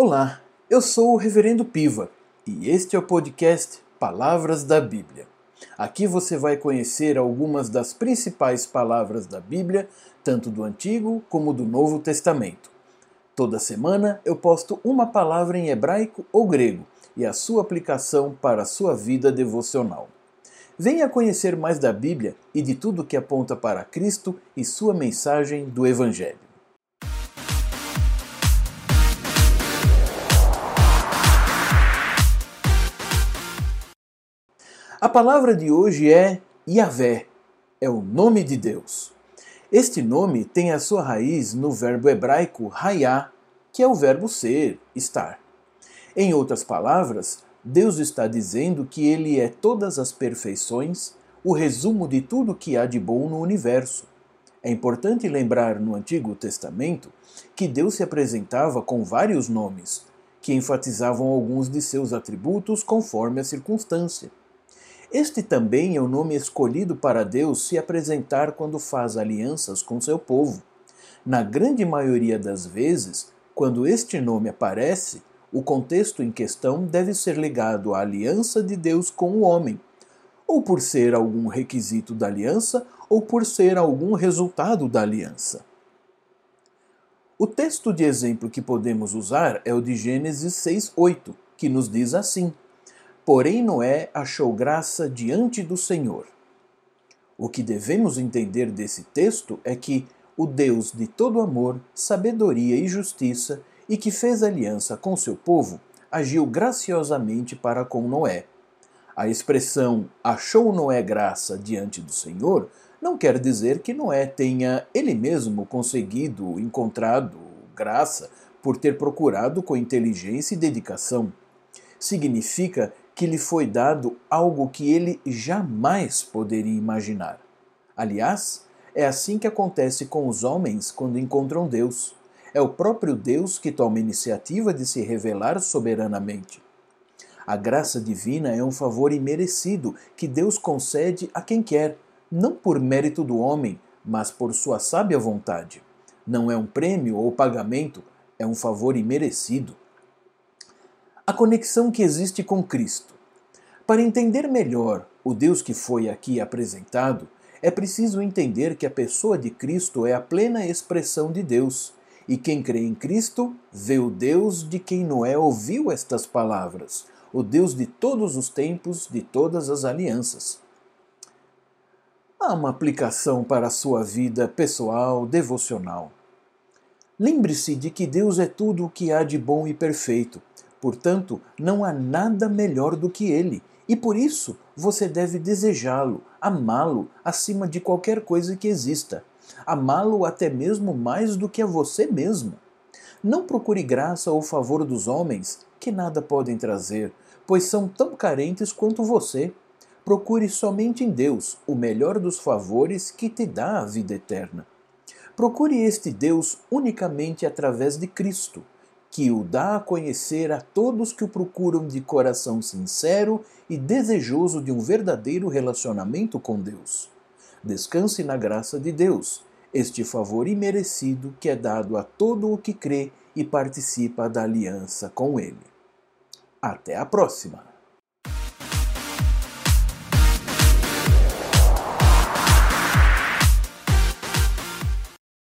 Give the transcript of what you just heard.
Olá, eu sou o Reverendo Piva e este é o podcast Palavras da Bíblia. Aqui você vai conhecer algumas das principais palavras da Bíblia, tanto do Antigo como do Novo Testamento. Toda semana eu posto uma palavra em hebraico ou grego e a sua aplicação para a sua vida devocional. Venha conhecer mais da Bíblia e de tudo que aponta para Cristo e sua mensagem do Evangelho. A palavra de hoje é Yahvé, é o nome de Deus. Este nome tem a sua raiz no verbo hebraico hayá, que é o verbo ser, estar. Em outras palavras, Deus está dizendo que Ele é todas as perfeições, o resumo de tudo que há de bom no universo. É importante lembrar no Antigo Testamento que Deus se apresentava com vários nomes, que enfatizavam alguns de seus atributos conforme a circunstância. Este também é o nome escolhido para Deus se apresentar quando faz alianças com seu povo. Na grande maioria das vezes, quando este nome aparece, o contexto em questão deve ser ligado à aliança de Deus com o homem, ou por ser algum requisito da aliança, ou por ser algum resultado da aliança. O texto de exemplo que podemos usar é o de Gênesis 6:8, que nos diz assim: Porém Noé achou graça diante do Senhor. O que devemos entender desse texto é que o Deus de todo amor, sabedoria e justiça e que fez aliança com seu povo, agiu graciosamente para com Noé. A expressão achou Noé graça diante do Senhor não quer dizer que Noé tenha ele mesmo conseguido, encontrado graça por ter procurado com inteligência e dedicação. Significa que lhe foi dado algo que ele jamais poderia imaginar. Aliás, é assim que acontece com os homens quando encontram Deus. É o próprio Deus que toma a iniciativa de se revelar soberanamente. A graça divina é um favor imerecido que Deus concede a quem quer, não por mérito do homem, mas por sua sábia vontade. Não é um prêmio ou pagamento, é um favor imerecido. A conexão que existe com Cristo. Para entender melhor o Deus que foi aqui apresentado, é preciso entender que a pessoa de Cristo é a plena expressão de Deus e quem crê em Cristo vê o Deus de quem Noé ouviu estas palavras, o Deus de todos os tempos, de todas as alianças. Há uma aplicação para a sua vida pessoal, devocional. Lembre-se de que Deus é tudo o que há de bom e perfeito, portanto, não há nada melhor do que Ele, e por isso você deve desejá-lo, amá-lo acima de qualquer coisa que exista amá-lo até mesmo mais do que a você mesmo. Não procure graça ou favor dos homens, que nada podem trazer, pois são tão carentes quanto você. Procure somente em Deus o melhor dos favores que te dá a vida eterna. Procure este Deus unicamente através de Cristo, que o dá a conhecer a todos que o procuram de coração sincero e desejoso de um verdadeiro relacionamento com Deus. Descanse na graça de Deus este favor imerecido que é dado a todo o que crê e participa da aliança com Ele. Até a próxima!